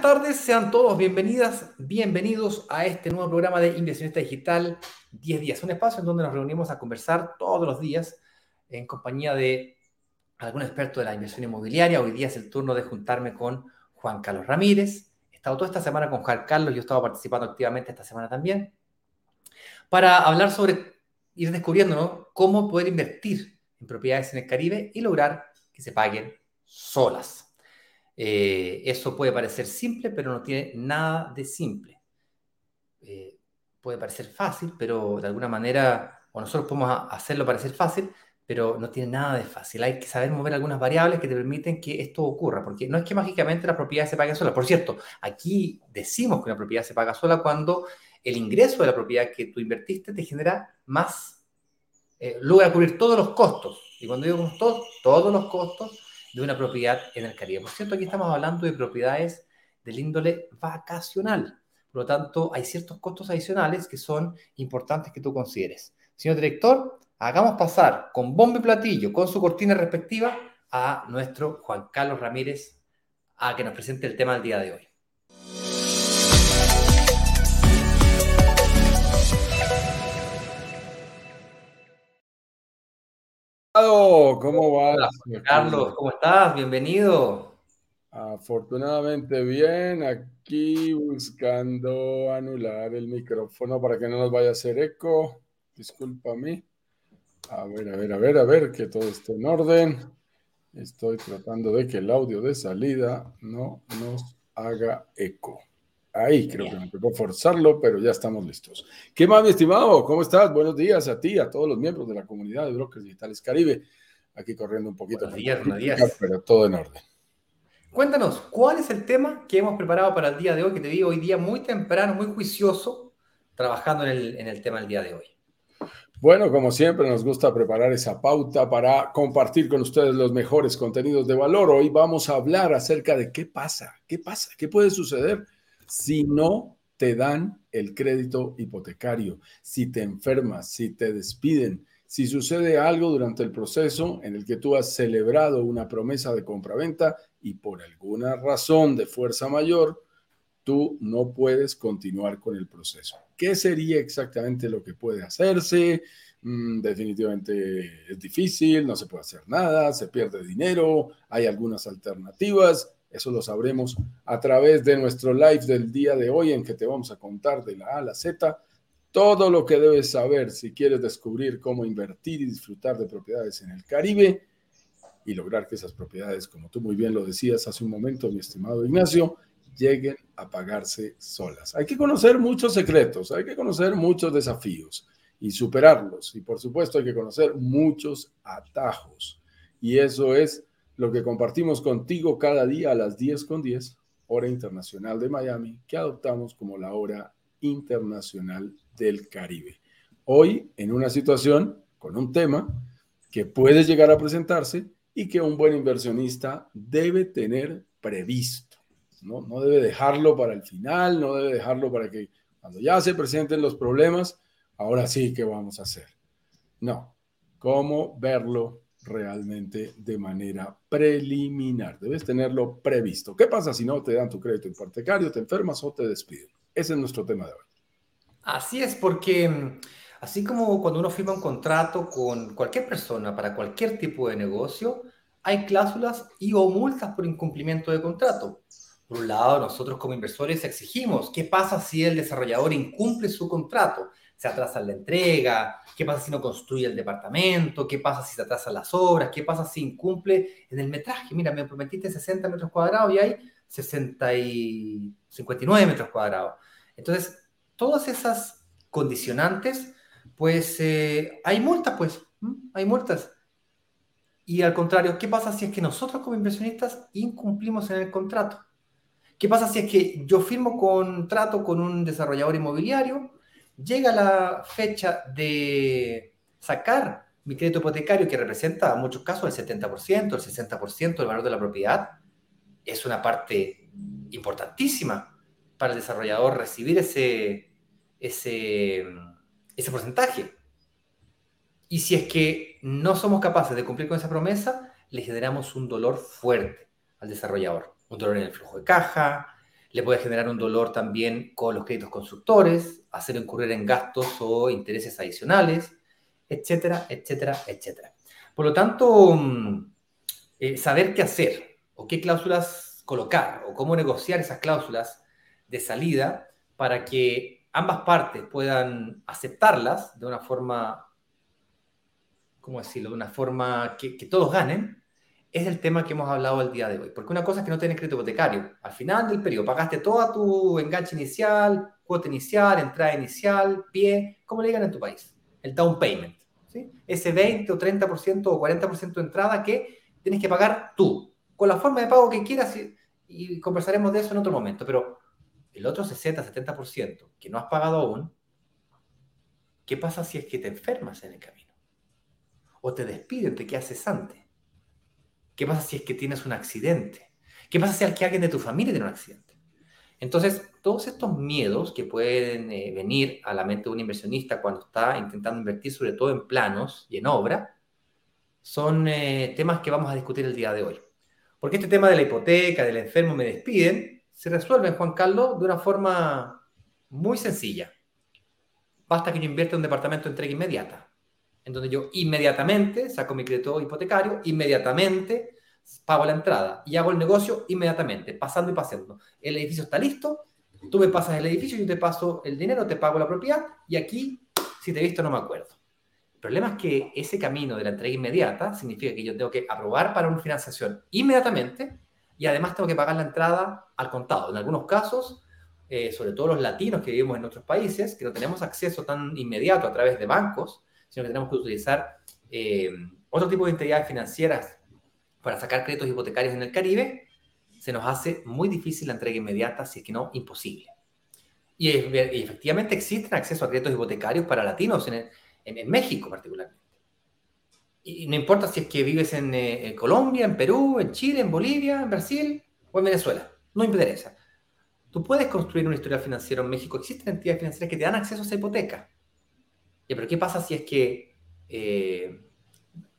Buenas tardes, sean todos bienvenidas, bienvenidos a este nuevo programa de Inversionista Digital 10 días, un espacio en donde nos reunimos a conversar todos los días en compañía de algún experto de la inversión inmobiliaria. Hoy día es el turno de juntarme con Juan Carlos Ramírez. He estado toda esta semana con Juan Carlos, yo he estado participando activamente esta semana también, para hablar sobre ir descubriendo cómo poder invertir en propiedades en el Caribe y lograr que se paguen solas. Eh, eso puede parecer simple, pero no tiene nada de simple. Eh, puede parecer fácil, pero de alguna manera, o nosotros podemos hacerlo parecer fácil, pero no tiene nada de fácil. Hay que saber mover algunas variables que te permiten que esto ocurra, porque no es que mágicamente la propiedad se pague sola. Por cierto, aquí decimos que una propiedad se paga sola cuando el ingreso de la propiedad que tú invertiste te genera más, eh, logra cubrir todos los costos. Y cuando digo todos, todos los costos de una propiedad en el Caribe. Por cierto, aquí estamos hablando de propiedades del índole vacacional. Por lo tanto, hay ciertos costos adicionales que son importantes que tú consideres. Señor director, hagamos pasar con bombo y platillo, con su cortina respectiva, a nuestro Juan Carlos Ramírez a que nos presente el tema del día de hoy. ¿Cómo va? Carlos, ¿cómo estás? Bienvenido. Afortunadamente bien, aquí buscando anular el micrófono para que no nos vaya a hacer eco. Disculpa a mí. A ver, a ver, a ver, a ver, que todo esté en orden. Estoy tratando de que el audio de salida no nos haga eco. Ahí creo que me tocó forzarlo, pero ya estamos listos. ¿Qué más, mi estimado? ¿Cómo estás? Buenos días a ti, a todos los miembros de la comunidad de Brokers Digitales Caribe. Aquí corriendo un poquito. Buenos días, buenos días. Pero todo en orden. Cuéntanos, ¿cuál es el tema que hemos preparado para el día de hoy? Que te vi hoy día muy temprano, muy juicioso, trabajando en el, en el tema del día de hoy. Bueno, como siempre, nos gusta preparar esa pauta para compartir con ustedes los mejores contenidos de valor. Hoy vamos a hablar acerca de qué pasa, qué pasa, qué puede suceder si no te dan el crédito hipotecario, si te enfermas, si te despiden, si sucede algo durante el proceso en el que tú has celebrado una promesa de compraventa y por alguna razón de fuerza mayor, tú no puedes continuar con el proceso. ¿Qué sería exactamente lo que puede hacerse? Mm, definitivamente es difícil, no se puede hacer nada, se pierde dinero, hay algunas alternativas. Eso lo sabremos a través de nuestro live del día de hoy en que te vamos a contar de la A a la Z todo lo que debes saber si quieres descubrir cómo invertir y disfrutar de propiedades en el Caribe y lograr que esas propiedades, como tú muy bien lo decías hace un momento, mi estimado Ignacio, lleguen a pagarse solas. Hay que conocer muchos secretos, hay que conocer muchos desafíos y superarlos. Y por supuesto hay que conocer muchos atajos. Y eso es lo que compartimos contigo cada día a las 10 con 10, hora internacional de Miami, que adoptamos como la hora internacional del Caribe. Hoy en una situación con un tema que puede llegar a presentarse y que un buen inversionista debe tener previsto. ¿no? no debe dejarlo para el final, no debe dejarlo para que cuando ya se presenten los problemas, ahora sí que vamos a hacer. No, cómo verlo realmente de manera preliminar. Debes tenerlo previsto. ¿Qué pasa si no te dan tu crédito hipotecario, te enfermas o te despiden? Ese es nuestro tema de hoy. Así es, porque mm, así como cuando uno firma un contrato con cualquier persona para cualquier tipo de negocio, hay cláusulas y o multas por incumplimiento de contrato. Por un lado, nosotros como inversores exigimos qué pasa si el desarrollador incumple su contrato se atrasa la entrega, qué pasa si no construye el departamento, qué pasa si se atrasan las obras, qué pasa si incumple en el metraje. Mira, me prometiste 60 metros cuadrados y hay 60 y 59 metros cuadrados. Entonces, todas esas condicionantes, pues eh, hay multas, pues, hay multas. Y al contrario, ¿qué pasa si es que nosotros como inversionistas incumplimos en el contrato? ¿Qué pasa si es que yo firmo contrato con un desarrollador inmobiliario llega la fecha de sacar mi crédito hipotecario, que representa en muchos casos el 70%, el 60% del valor de la propiedad, es una parte importantísima para el desarrollador recibir ese, ese, porcentaje. Y si es que no somos capaces de cumplir con esa promesa, le generamos un dolor fuerte al desarrollador. un dolor en el flujo de caja, le puede generar un dolor también con los créditos constructores, hacer incurrir en gastos o intereses adicionales, etcétera, etcétera, etcétera. Por lo tanto, mm, eh, saber qué hacer o qué cláusulas colocar o cómo negociar esas cláusulas de salida para que ambas partes puedan aceptarlas de una forma, ¿cómo decirlo?, de una forma que, que todos ganen, es el tema que hemos hablado el día de hoy. Porque una cosa es que no tienes crédito hipotecario. Al final del periodo pagaste toda tu enganche inicial, cuota inicial, entrada inicial, pie, como le digan en tu país, el down payment. ¿sí? Ese 20 o 30% o 40% de entrada que tienes que pagar tú, con la forma de pago que quieras y, y conversaremos de eso en otro momento. Pero el otro 60, 70% que no has pagado aún, ¿qué pasa si es que te enfermas en el camino? O te despiden, te quedas cesante ¿Qué pasa si es que tienes un accidente? ¿Qué pasa si es que alguien de tu familia tiene un accidente? Entonces, todos estos miedos que pueden eh, venir a la mente de un inversionista cuando está intentando invertir, sobre todo en planos y en obra, son eh, temas que vamos a discutir el día de hoy. Porque este tema de la hipoteca, del enfermo, me despiden, se resuelve, Juan Carlos, de una forma muy sencilla. Basta que yo invierta en un departamento de entrega inmediata donde yo inmediatamente saco mi crédito hipotecario, inmediatamente pago la entrada y hago el negocio inmediatamente, pasando y pasando. El edificio está listo, tú me pasas el edificio, yo te paso el dinero, te pago la propiedad y aquí, si te he visto, no me acuerdo. El problema es que ese camino de la entrega inmediata significa que yo tengo que aprobar para una financiación inmediatamente y además tengo que pagar la entrada al contado. En algunos casos, eh, sobre todo los latinos que vivimos en otros países, que no tenemos acceso tan inmediato a través de bancos, sino que tenemos que utilizar eh, otro tipo de entidades financieras para sacar créditos hipotecarios en el Caribe, se nos hace muy difícil la entrega inmediata, si es que no imposible. Y, efectivamente existen acceso a créditos hipotecarios para latinos en, en, México particularmente. Y no importa si es que vives en, eh, en, Colombia, en Perú, en Chile, en Bolivia, en Brasil o en Venezuela. No interesa. Tú puedes construir una historia financiera en México. Existen entidades financieras que te dan acceso a esa hipoteca pero ¿qué pasa si es que eh,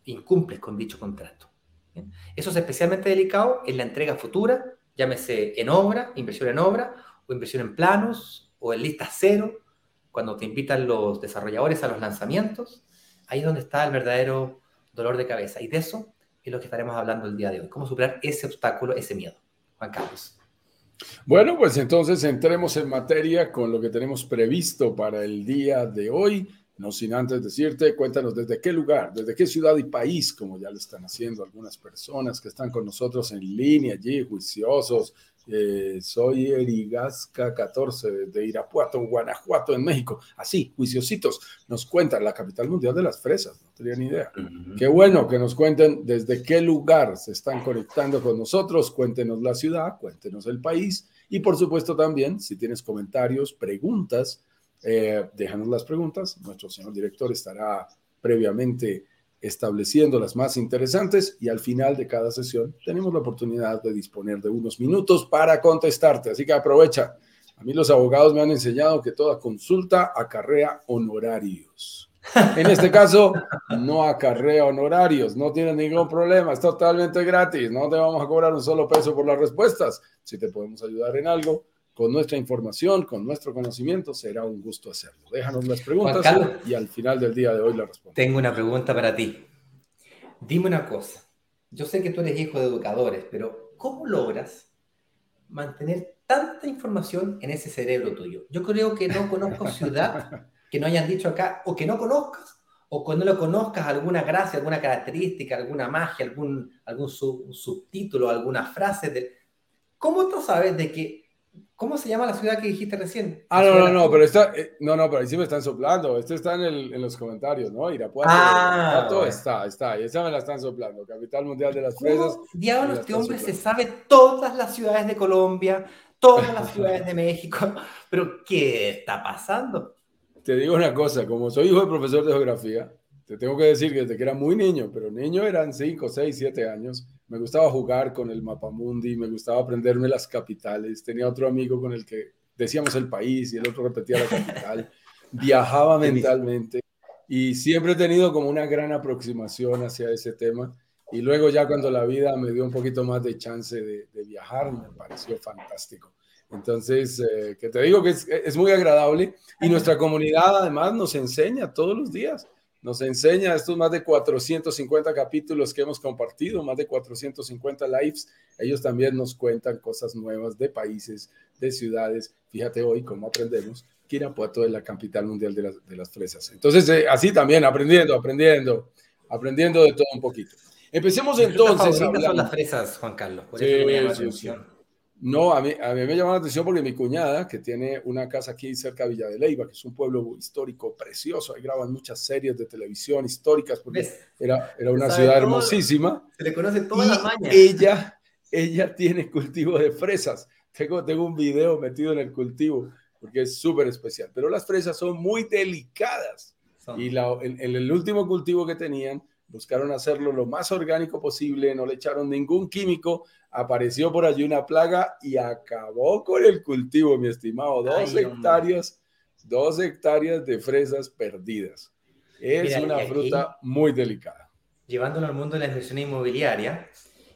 incumples con dicho contrato? Eso es especialmente delicado en la entrega futura, llámese en obra, inversión en obra, o inversión en planos, o en lista cero, cuando te invitan los desarrolladores a los lanzamientos. Ahí es donde está el verdadero dolor de cabeza. Y de eso es lo que estaremos hablando el día de hoy. Cómo superar ese obstáculo, ese miedo. Juan Carlos. Bueno, pues entonces entremos en materia con lo que tenemos previsto para el día de hoy. No sin antes decirte, cuéntanos desde qué lugar, desde qué ciudad y país, como ya lo están haciendo algunas personas que están con nosotros en línea allí, juiciosos. Eh, soy Erigasca 14 de Irapuato, Guanajuato, en México. Así, juiciositos, nos cuentan la capital mundial de las fresas, no tenía ni idea. Qué bueno que nos cuenten desde qué lugar se están conectando con nosotros, cuéntenos la ciudad, cuéntenos el país y por supuesto también, si tienes comentarios, preguntas, eh, déjanos las preguntas. Nuestro señor director estará previamente estableciendo las más interesantes y al final de cada sesión tenemos la oportunidad de disponer de unos minutos para contestarte. Así que aprovecha. A mí los abogados me han enseñado que toda consulta acarrea honorarios. En este caso, no acarrea honorarios, no tiene ningún problema, es totalmente gratis, no te vamos a cobrar un solo peso por las respuestas. Si te podemos ayudar en algo, con nuestra información, con nuestro conocimiento, será un gusto hacerlo. Déjanos las preguntas y al final del día de hoy la respondo. Tengo una pregunta para ti. Dime una cosa. Yo sé que tú eres hijo de educadores, pero ¿cómo logras mantener tanta información en ese cerebro tuyo? Yo creo que no conozco ciudad que no hayan dicho acá, o que no conozcas, o cuando lo conozcas alguna gracia, alguna característica, alguna magia, algún, algún subtítulo, alguna frase. De... ¿Cómo tú sabes de que ¿Cómo se llama la ciudad que dijiste recién? Ah, no, no, no, pero está, eh, no, no, pero ahí sí me están soplando. Este está en, el, en los comentarios, ¿no? Irapuato. Ah, Irapuato está, está, y esa me la están soplando. Capital mundial de las fresas. Diablo, este hombre se sabe todas las ciudades de Colombia, todas las ciudades de México. Pero, ¿qué está pasando? Te digo una cosa, como soy hijo de profesor de geografía, te tengo que decir que desde que era muy niño, pero niño eran 5, 6, 7 años, me gustaba jugar con el mapamundi, me gustaba aprenderme las capitales. Tenía otro amigo con el que decíamos el país y el otro repetía la capital. Viajaba mentalmente y siempre he tenido como una gran aproximación hacia ese tema. Y luego ya cuando la vida me dio un poquito más de chance de, viajar, me pareció fantástico. Entonces, eh, que te digo que es, es, muy agradable y nuestra comunidad además nos enseña todos los días, nos enseña estos más de 450 capítulos que hemos compartido, más de 450 lives. Ellos también nos cuentan cosas nuevas de países, de ciudades. Fíjate hoy cómo aprendemos que Irapuato es la capital mundial de las, de las fresas. Entonces, eh, así también, aprendiendo, aprendiendo, aprendiendo de todo un poquito. Empecemos entonces. son las fresas, Juan Carlos. Por eso me llama la. No, a mí, a mí me llama la atención porque mi cuñada, que tiene una casa aquí cerca de Villa de Leyva, que es un pueblo histórico precioso, ahí graban muchas series de televisión históricas, porque era, era una ciudad hermosísima. Se le conoce toda la maña. Ella, ella tiene cultivo de fresas. Tengo, tengo un video metido en el cultivo, porque es súper especial. Pero las fresas son muy delicadas. Y la, en el último cultivo que tenían, buscaron hacerlo lo más orgánico posible, no le echaron ningún químico, apareció por allí una plaga y acabó con el cultivo, mi estimado. Dos hectáreas, dos hectáreas de fresas perdidas. Es una fruta muy delicada. Llevándolo al mundo de la inversión inmobiliaria,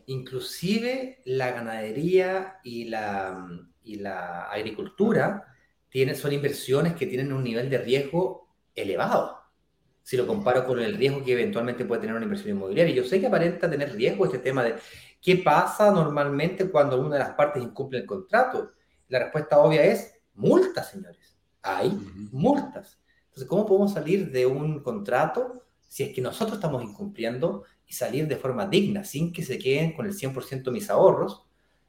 inclusive la ganadería y la, y la agricultura tienen, son inversiones que tienen un nivel de riesgo elevado si lo comparo con el riesgo que eventualmente puede tener una inversión inmobiliaria. Yo sé que aparenta tener riesgo este tema de qué pasa normalmente cuando una de las partes incumple el contrato. La respuesta obvia es multas, señores. Hay multas. Entonces, ¿cómo podemos salir de un contrato si es que nosotros estamos incumpliendo y salir de forma digna, sin que se queden con el 100% mis ahorros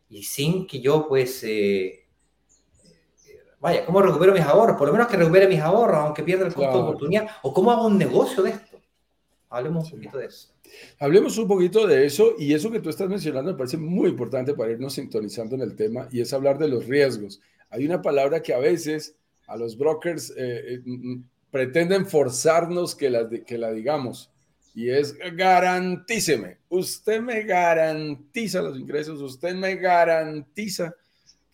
y sin que yo, pues, eh, vaya, ¿cómo recupero mis ahorros? Por lo menos que recupere mis ahorros, aunque pierda el costo de oportunidad. ¿O cómo hago un negocio de esto? Hablemos un poquito de eso. Hablemos un poquito de eso y eso que tú estás mencionando me parece muy importante para irnos sintonizando en el tema y es hablar de los riesgos. Hay una palabra que a veces a los brokers eh, eh, mm, mm, pretenden forzarnos que la, que la digamos y es garantíceme. Usted me garantiza los ingresos, usted me garantiza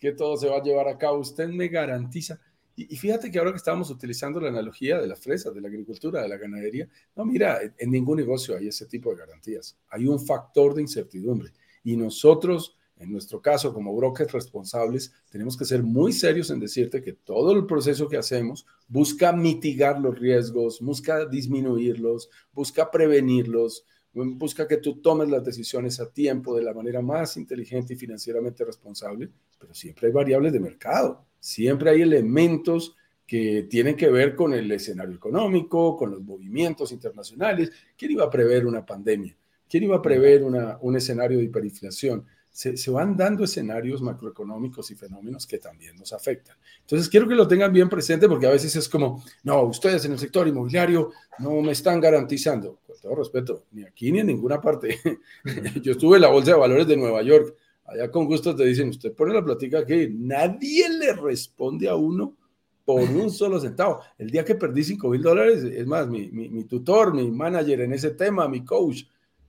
que todo se va a llevar a cabo. Usted me garantiza. Y, fíjate que ahora que estamos utilizando la analogía de las fresas, de la agricultura, de la ganadería, no, mira, en, ningún negocio hay ese tipo de garantías. Hay un factor de incertidumbre. Y nosotros, en nuestro caso, como brokers responsables, tenemos que ser muy serios en decirte que todo el proceso que hacemos busca mitigar los riesgos, busca disminuirlos, busca prevenirlos, busca que tú tomes las decisiones a tiempo de la manera más inteligente y financieramente responsable, pero siempre hay variables de mercado, siempre hay elementos que tienen que ver con el escenario económico, con los movimientos internacionales. ¿Quién iba a prever una pandemia? ¿Quién iba a prever un escenario de hiperinflación? Se, van dando escenarios macroeconómicos y fenómenos que también nos afectan. Entonces, quiero que lo tengan bien presente porque a veces es como, no, ustedes en el sector inmobiliario no me están garantizando. Con todo respeto, ni aquí ni en ninguna parte. Yo estuve en la Bolsa de Valores de Nueva York. Allá con gusto te dicen, usted pone la plática aquí, nadie le responde a uno por un solo centavo. El día que perdí 5 mil dólares, es más, mi, mi, mi tutor, mi manager en ese tema, mi coach,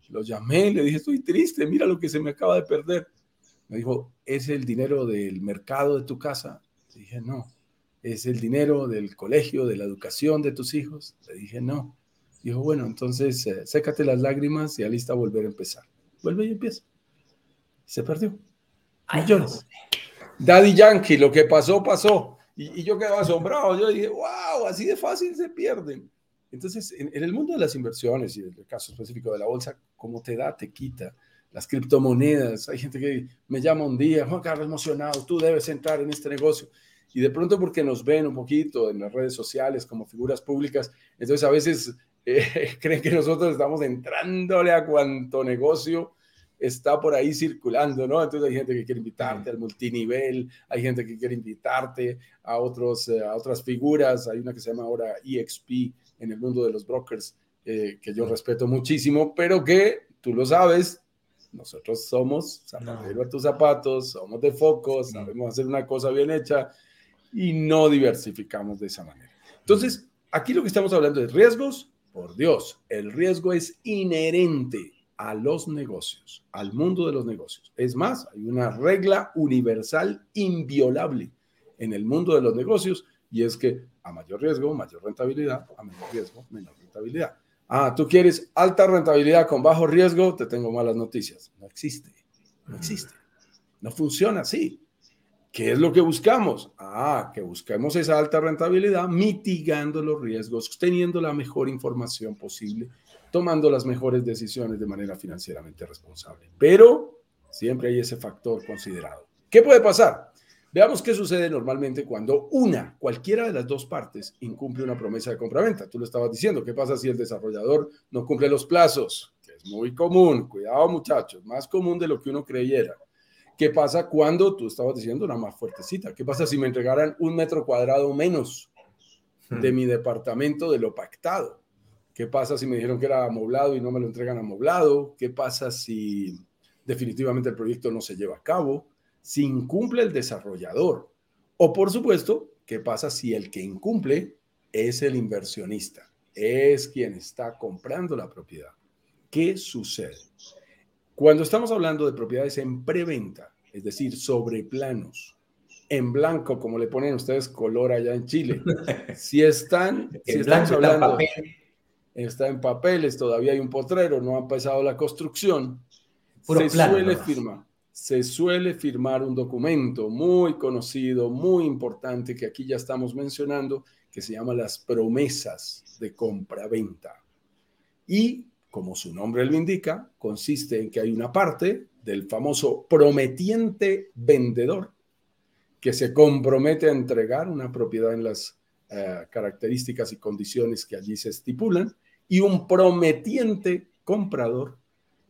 lo llamé, le dije, estoy triste, mira lo que se me acaba de perder. Me dijo, ¿es el dinero del mercado de tu casa? Le dije, no. ¿Es el dinero del colegio, de la educación de tus hijos? Le dije, no. Dijo, bueno, entonces eh, sécate las lágrimas y alista a volver a empezar. Vuelve y empieza. Se perdió. Millones. Daddy Yankee, lo que pasó, pasó. Y, y yo quedaba asombrado. Yo dije, wow, así de fácil se pierden. Entonces, en, el mundo de las inversiones y en el caso específico de la bolsa, como te da, te quita. Las criptomonedas, hay gente que me llama un día, Juan Carlos, emocionado, tú debes entrar en este negocio. Y de pronto porque nos ven un poquito en las redes sociales como figuras públicas, entonces a veces eh, creen que nosotros estamos entrándole a cuanto negocio está por ahí circulando, ¿no? Entonces hay gente que quiere invitarte al multinivel, hay gente que quiere invitarte a, otros, eh, a otras figuras, hay una que se llama ahora EXP, en el mundo de los brokers, eh, que yo respeto muchísimo, pero que tú lo sabes, nosotros somos zapatero a tus zapatos, somos de focos, sabemos hacer una cosa bien hecha y no diversificamos de esa manera. Entonces, aquí lo que estamos hablando es riesgos. Por Dios, el riesgo es inherente a los negocios, al mundo de los negocios. Es más, hay una regla universal inviolable en el mundo de los negocios y es que a mayor riesgo, mayor rentabilidad, a menor riesgo, menor rentabilidad. Ah, tú quieres alta rentabilidad con bajo riesgo, te tengo malas noticias. No existe, no existe. No funciona así. ¿Qué es lo que buscamos? Ah, que busquemos esa alta rentabilidad mitigando los riesgos, teniendo la mejor información posible, tomando las mejores decisiones de manera financieramente responsable. Pero siempre hay ese factor considerado. ¿Qué puede pasar? Veamos qué sucede normalmente cuando una, cualquiera de las dos partes, incumple una promesa de compraventa. Tú lo estabas diciendo, ¿qué pasa si el desarrollador no cumple los plazos? Que es muy común, cuidado muchachos, más común de lo que uno creyera. ¿Qué pasa cuando tú estabas diciendo una más fuertecita? ¿Qué pasa si me entregaran un metro cuadrado menos de hmm. mi departamento de lo pactado? ¿Qué pasa si me dijeron que era amoblado y no me lo entregan amoblado? ¿Qué pasa si definitivamente el proyecto no se lleva a cabo? Si incumple el desarrollador. O por supuesto, ¿qué pasa si el que incumple es el inversionista? Es quien está comprando la propiedad. ¿Qué sucede? Cuando estamos hablando de propiedades en preventa, es decir, sobre planos, en blanco, como le ponen ustedes color allá en Chile, si están, si estamos hablando, está en papeles, todavía hay un potrero, no ha empezado la construcción, se suele firmar se suele firmar un documento muy conocido, muy importante, que aquí ya estamos mencionando, que se llama las promesas de compra-venta. Y, como su nombre lo indica, consiste en que hay una parte del famoso prometiente vendedor que se compromete a entregar una propiedad en las eh, características y condiciones que allí se estipulan, y un prometiente comprador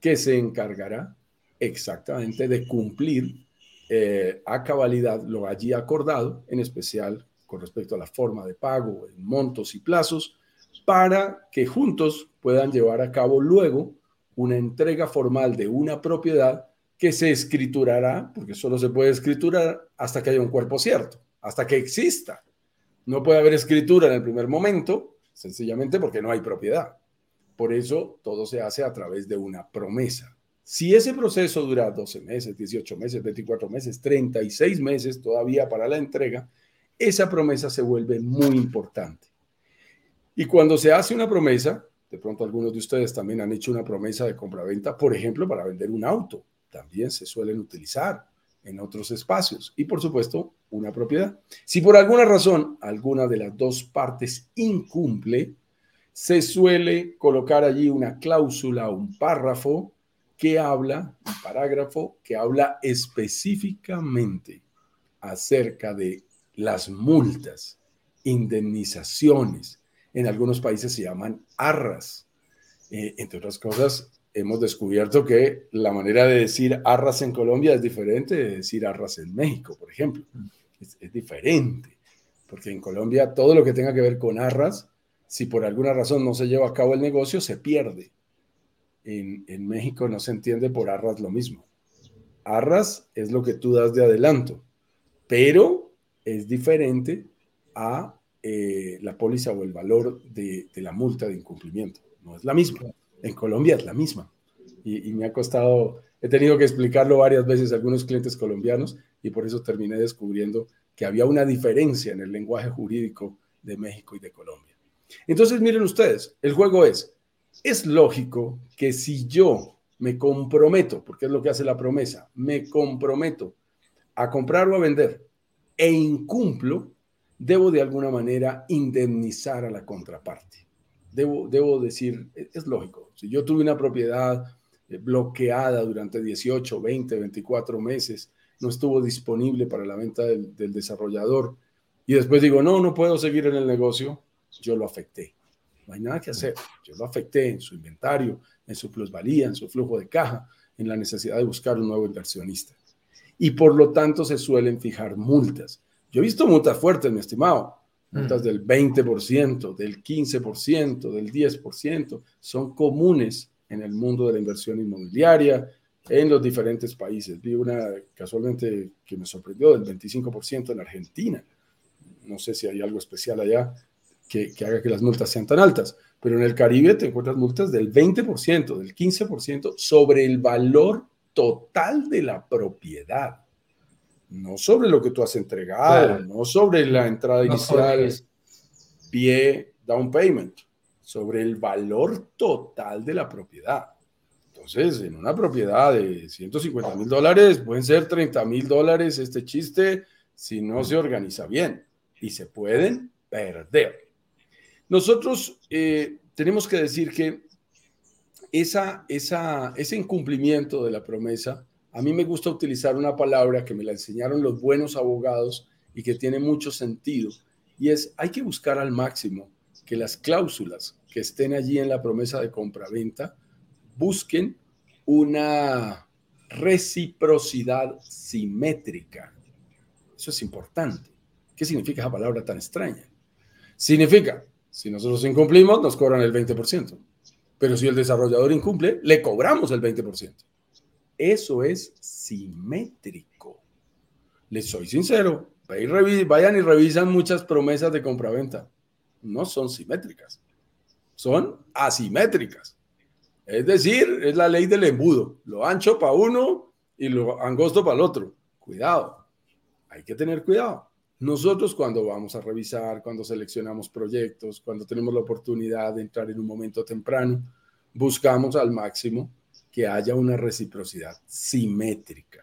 que se encargará exactamente de cumplir eh, a cabalidad lo allí acordado, en especial con respecto a la forma de pago, en montos y plazos, para que juntos puedan llevar a cabo luego una entrega formal de una propiedad que se escriturará, porque solo se puede escriturar hasta que haya un cuerpo cierto, hasta que exista. No puede haber escritura en el primer momento, sencillamente porque no hay propiedad. Por eso todo se hace a través de una promesa. Si ese proceso dura 12 meses, 18 meses, 24 meses, 36 meses todavía para la entrega, esa promesa se vuelve muy importante. Y cuando se hace una promesa, de pronto algunos de ustedes también han hecho una promesa de compraventa, por ejemplo, para vender un auto, también se suelen utilizar en otros espacios y por supuesto una propiedad. Si por alguna razón alguna de las dos partes incumple, se suele colocar allí una cláusula, un párrafo que habla, un parágrafo que habla específicamente acerca de las multas, indemnizaciones. En algunos países se llaman arras. Eh, entre otras cosas, hemos descubierto que la manera de decir arras en Colombia es diferente de decir arras en México, por ejemplo. Es, es diferente, porque en Colombia todo lo que tenga que ver con arras, si por alguna razón no se lleva a cabo el negocio, se pierde en, México no se entiende por arras lo mismo. Arras es lo que tú das de adelanto, pero es diferente a eh, la póliza o el valor de, la multa de incumplimiento. No es la misma. En Colombia es la misma. Y, y, me ha costado, he tenido que explicarlo varias veces a algunos clientes colombianos y por eso terminé descubriendo que había una diferencia en el lenguaje jurídico de México y de Colombia. Entonces, miren ustedes, el juego es, es lógico que si yo me comprometo, porque es lo que hace la promesa, me comprometo a comprar o a vender e incumplo, debo de alguna manera indemnizar a la contraparte. Debo, debo decir, es lógico, si yo tuve una propiedad eh, bloqueada durante 18, 20, 24 meses, no estuvo disponible para la venta del, del desarrollador y después digo, no, no puedo seguir en el negocio, yo lo afecté no hay nada que hacer. Yo lo afecté en su inventario, en su plusvalía, en su flujo de caja, en la necesidad de buscar un nuevo inversionista. Y por lo tanto se suelen fijar multas. Yo he visto multas fuertes, mi estimado, multas mm. del 20%, del 15%, del 10%, son comunes en el mundo de la inversión inmobiliaria en los diferentes países. Vi una casualmente que me sorprendió del 25% en Argentina. No sé si hay algo especial allá, que, haga que las multas sean tan altas. Pero en el Caribe te encuentras multas del 20%, del 15% sobre el valor total de la propiedad. No sobre lo que tú has entregado, no sobre la entrada inicial, pie, down payment, sobre el valor total de la propiedad. Entonces, en una propiedad de 150 mil dólares, pueden ser 30 mil dólares este chiste si no se organiza bien y se pueden perder. Nosotros eh, tenemos que decir que esa, esa, ese incumplimiento de la promesa, a mí me gusta utilizar una palabra que me la enseñaron los buenos abogados y que tiene mucho sentido, y es hay que buscar al máximo que las cláusulas que estén allí en la promesa de compra-venta busquen una reciprocidad simétrica. Eso es importante. ¿Qué significa esa palabra tan extraña? Significa, si nosotros incumplimos, nos cobran el 20%. Pero si el desarrollador incumple, le cobramos el 20%. Eso es simétrico. Les soy sincero, vayan y revisan muchas promesas de compraventa. No son simétricas, son asimétricas. Es decir, es la ley del embudo. Lo ancho para uno y lo angosto para el otro. Cuidado. Hay que tener cuidado. Nosotros cuando vamos a revisar, cuando seleccionamos proyectos, cuando tenemos la oportunidad de entrar en un momento temprano, buscamos al máximo que haya una reciprocidad simétrica.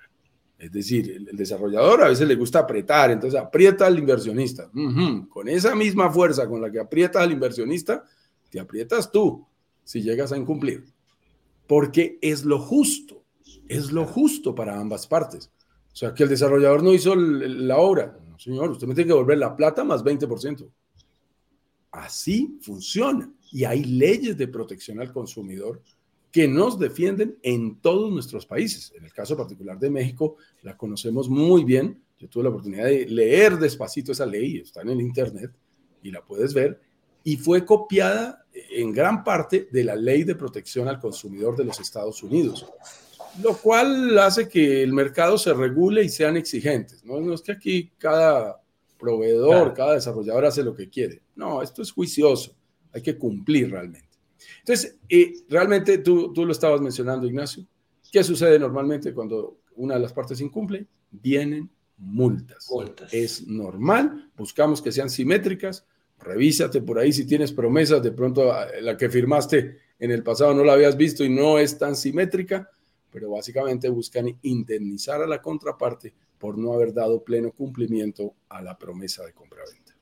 Es decir, el, desarrollador a veces le gusta apretar, entonces aprieta al inversionista. Con esa misma fuerza con la que aprieta al inversionista, te aprietas tú si llegas a incumplir. Porque es lo justo, es lo justo para ambas partes. O sea, que el desarrollador no hizo la obra. Señor, usted me tiene que devolver la plata más 20%. Así funciona. Y hay leyes de protección al consumidor que nos defienden en todos nuestros países. En el caso particular de México, la conocemos muy bien. Yo tuve la oportunidad de leer despacito esa ley, está en el Internet y la puedes ver y fue copiada en gran parte de la ley de protección al consumidor de los Estados Unidos, lo cual hace que el mercado se regule y sean exigentes. No, es que aquí cada proveedor, cada desarrollador hace lo que quiere. No, esto es juicioso, hay que cumplir realmente. Entonces, eh, realmente tú, tú lo estabas mencionando, Ignacio. ¿Qué sucede normalmente cuando una de las partes incumple? Vienen multas. multas. Es normal, buscamos que sean simétricas, revísate por ahí si tienes promesas, de pronto ah, la que firmaste en el pasado no la habías visto y no es tan simétrica, pero básicamente buscan indemnizar a la contraparte por no haber dado pleno cumplimiento a la promesa de compraventa.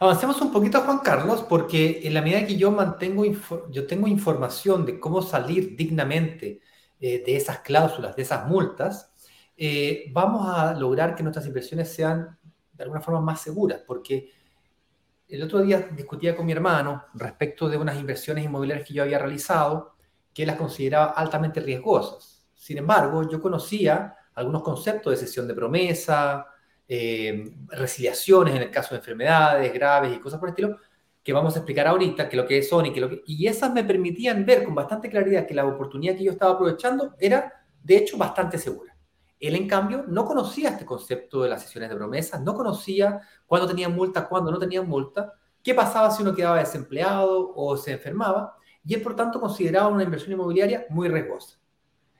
Avancemos un poquito, Juan Carlos, porque en la medida que yo mantengo, yo tengo información de cómo salir dignamente eh, de esas cláusulas, de esas multas, eh, vamos a lograr que nuestras inversiones sean de alguna forma más seguras, porque el otro día discutía con mi hermano respecto de unas inversiones inmobiliarias que yo había realizado que las consideraba altamente riesgosas. Sin embargo, yo conocía algunos conceptos de sesión de promesa, eh, resiliaciones en el caso de enfermedades graves y cosas por el estilo, que vamos a explicar ahorita, que lo que son y que lo que... Y esas me permitían ver con bastante claridad que la oportunidad que yo estaba aprovechando era, de hecho, bastante segura. Él, en cambio, no conocía este concepto de las sesiones de promesas, no conocía cuándo tenían multa, cuándo no tenían multa, qué pasaba si uno quedaba desempleado o se enfermaba, y él, por tanto, consideraba una inversión inmobiliaria muy riesgosa.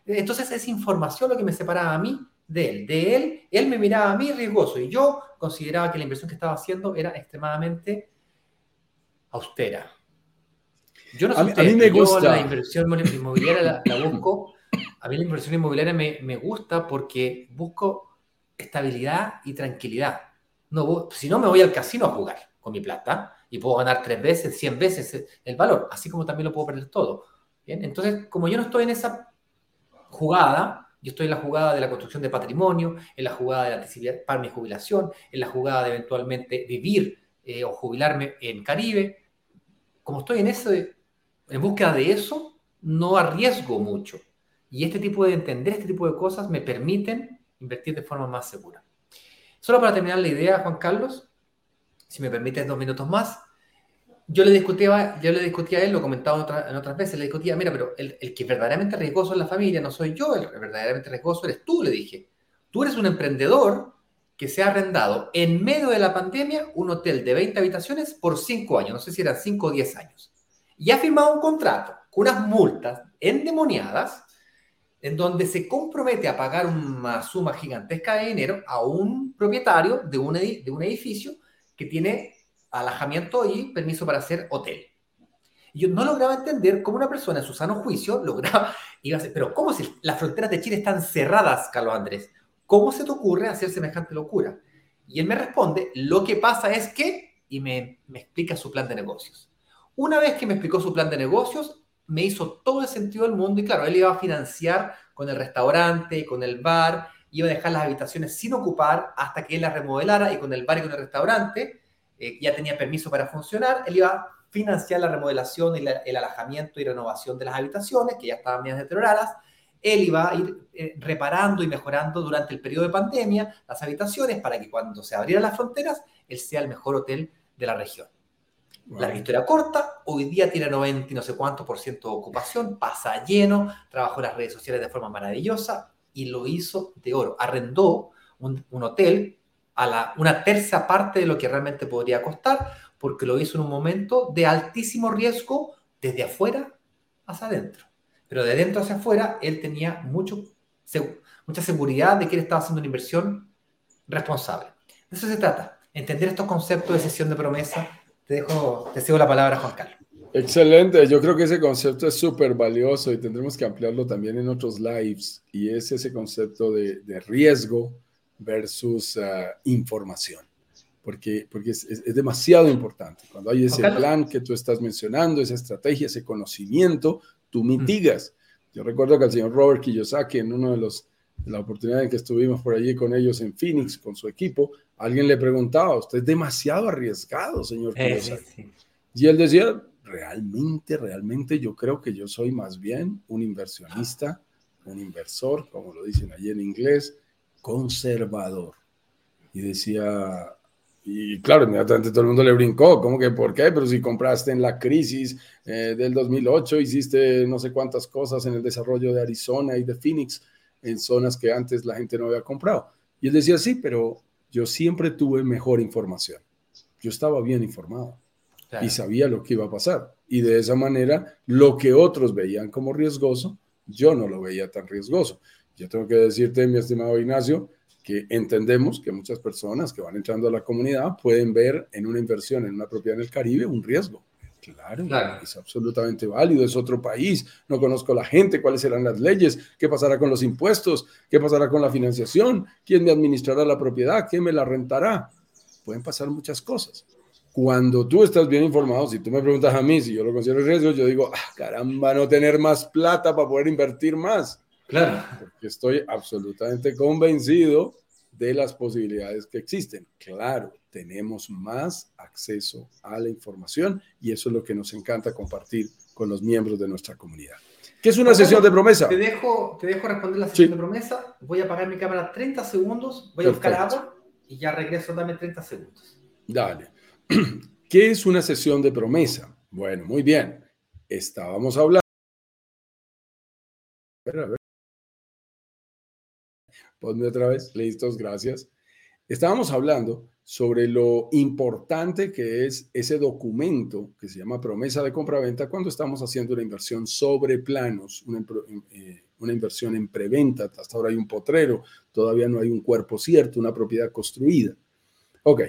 Entonces, es información lo que me separaba a mí de él. De él, él me miraba a mí riesgoso y yo consideraba que la inversión que estaba haciendo era extremadamente austera. Yo no sé a mí, me gusta. la inversión inmobiliaria la busco a mí la inversión inmobiliaria me, gusta porque busco estabilidad y tranquilidad. No, si no, me voy al casino a jugar con mi plata y puedo ganar tres veces, cien veces el valor, así como también lo puedo perder todo. Entonces, como yo no estoy en esa jugada, yo estoy en la jugada de la construcción de patrimonio, en la jugada de la para mi jubilación, en la jugada de eventualmente vivir eh, o jubilarme en Caribe. Como estoy en, eso, en búsqueda de eso, no arriesgo mucho. Y este tipo de entender este tipo de cosas me permiten invertir de forma más segura. Solo para terminar la idea, Juan Carlos, si me permites dos minutos más, yo le discutía, yo le discutía a él, lo comentaba en, otras veces, le discutía, mira, pero el, el, que es verdaderamente riesgoso en la familia no soy yo, el verdaderamente riesgoso eres tú, le dije. Tú eres un emprendedor que se ha arrendado en medio de la pandemia un hotel de 20 habitaciones por 5 años, no sé si eran 5 o 10 años, y ha firmado un contrato con unas multas endemoniadas en donde se compromete a pagar una suma gigantesca de dinero a un propietario de un, de un edificio que tiene alojamiento y permiso para hacer hotel. Y yo no lograba entender cómo una persona en su sano juicio lograba, iba a pero ¿cómo si las fronteras de Chile están cerradas, Carlos Andrés? ¿Cómo se te ocurre hacer semejante locura? Y él me responde, lo que pasa es que, y me, explica su plan de negocios. Una vez que me explicó su plan de negocios, me hizo todo el sentido del mundo y claro, él iba a financiar con el restaurante, con el bar, iba a dejar las habitaciones sin ocupar hasta que él las remodelara y con el bar y con el restaurante eh, ya tenía permiso para funcionar, él iba a financiar la remodelación y el alojamiento y renovación de las habitaciones que ya estaban bien deterioradas, él iba a ir eh, reparando y mejorando durante el periodo de pandemia las habitaciones para que cuando se abrieran las fronteras, él sea el mejor hotel de la región. La historia corta, hoy día tiene 90 y no sé cuánto por ciento de ocupación, pasa lleno, trabajó en las redes sociales de forma maravillosa y lo hizo de oro. Arrendó un, hotel a la, una tercera parte de lo que realmente podría costar, porque lo hizo en un momento de altísimo riesgo desde afuera hacia adentro. Pero de adentro hacia afuera, él tenía mucho, mucha seguridad de que él estaba haciendo una inversión responsable. De eso se trata, entender estos conceptos de sesión de promesa te dejo, te sigo la palabra, Juan Carlos. Excelente, yo creo que ese concepto es súper valioso y tendremos que ampliarlo también en otros lives y es ese concepto de, riesgo versus ah, información, porque, porque es, demasiado importante. Cuando hay ese plan que tú estás mencionando, esa estrategia, ese conocimiento, tú mitigas. Yo recuerdo que el señor Robert Kiyosaki en uno de los la oportunidad en que estuvimos por allí con ellos en Phoenix, con su equipo, alguien le preguntaba, usted es demasiado arriesgado, señor. Y él decía, realmente, realmente yo creo que yo soy más bien un inversionista, un inversor, como lo dicen allí en inglés, conservador. Y decía, y claro, inmediatamente todo el mundo le brincó, ¿cómo que por qué? Pero si compraste en la crisis eh, del 2008, hiciste no sé cuántas cosas en el desarrollo de Arizona y de Phoenix, en zonas que antes la gente no había comprado. Y él decía, sí, pero yo siempre tuve mejor información. Yo estaba bien informado y sabía lo que iba a pasar. Y de esa manera, lo que otros veían como riesgoso, yo no lo veía tan riesgoso. Yo tengo que decirte, mi estimado Ignacio, que entendemos que muchas personas que van entrando a la comunidad pueden ver en una inversión en una propiedad en el Caribe un riesgo. Claro, es absolutamente válido, es otro país, no conozco la gente, cuáles serán las leyes, qué pasará con los impuestos, qué pasará con la financiación, quién me administrará la propiedad, quién me la rentará. Pueden pasar muchas cosas. Cuando tú estás bien informado, si tú me preguntas a mí si yo lo considero riesgo, yo digo, ah, caramba, no tener más plata para poder invertir más. Claro. Porque estoy absolutamente convencido de las posibilidades que existen. Claro, tenemos más acceso a la información y eso es lo que nos encanta compartir con los miembros de nuestra comunidad. ¿Qué es una sesión de promesa? Te dejo, te dejo responder la sesión de promesa. Voy a apagar mi cámara 30 segundos, voy a buscar agua y ya regreso, dame 30 segundos. Dale. ¿Qué es una sesión de promesa? Bueno, muy bien. Estábamos hablando. A ver, Ponme otra vez. Listos, gracias. Estábamos hablando sobre lo importante que es ese documento que se llama promesa de compra-venta cuando estamos haciendo una inversión sobre planos, una, eh, una, inversión en preventa. Hasta ahora hay un potrero, todavía no hay un cuerpo cierto, una propiedad construida. Ok,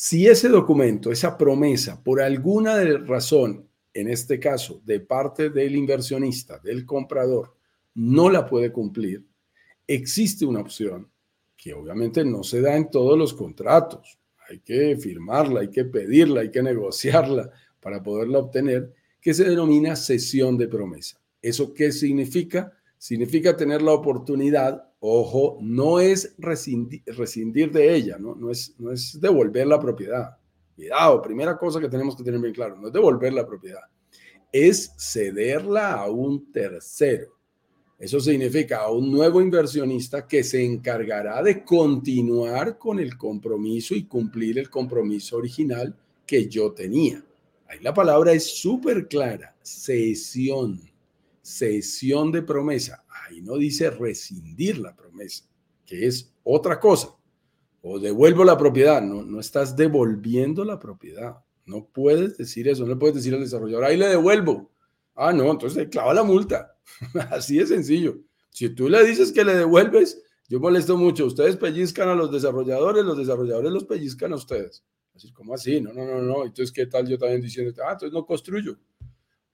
si ese documento, esa promesa, por alguna razón, en este caso, de parte del inversionista, del comprador, no la puede cumplir, existe una opción que obviamente no se da en todos los contratos. Hay que firmarla, hay que pedirla, hay que negociarla para poderla obtener, que se denomina sesión de promesa. ¿Eso qué significa? Significa tener la oportunidad, ojo, no es rescindir, de ella, ¿no? No, es, no es devolver la propiedad. Cuidado, primera cosa que tenemos que tener bien claro, no es devolver la propiedad, es cederla a un tercero. Eso significa a un nuevo inversionista que se encargará de continuar con el compromiso y cumplir el compromiso original que yo tenía. Ahí la palabra es súper clara, cesión, cesión de promesa. Ahí no dice rescindir la promesa, que es otra cosa. O devuelvo la propiedad, no, no estás devolviendo la propiedad. No puedes decir eso, no le puedes decir al desarrollador, ahí le devuelvo. Ah, no, entonces clava la multa. Así de sencillo. Si tú le dices que le devuelves, yo molesto mucho. Ustedes pellizcan a los desarrolladores, los desarrolladores los pellizcan a ustedes. Así, como así? No, no, no, no. Entonces, ¿qué tal yo también diciendo, ah, entonces no construyo?